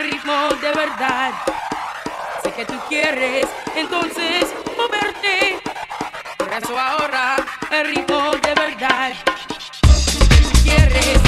ritmo de verdad. Sé que tú quieres, entonces moverte. Por eso ahora el ritmo de verdad. Tú quieres.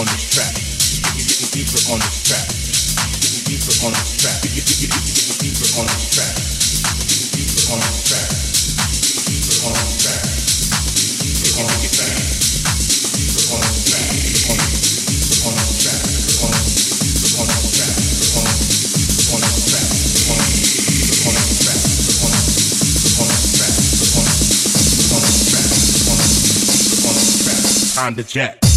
on this track. You're getting deeper on this track. Getting deeper on this track. You're getting deeper on this track. Getting deeper on this track. Getting deeper on this track. Getting deeper on this track. Deeper on this track. Deeper on this track. Deeper on this track. Deeper on this track. Deeper on this track. Deeper on this track. Deeper on this track. Deeper on this track. Deeper on this track. The jet.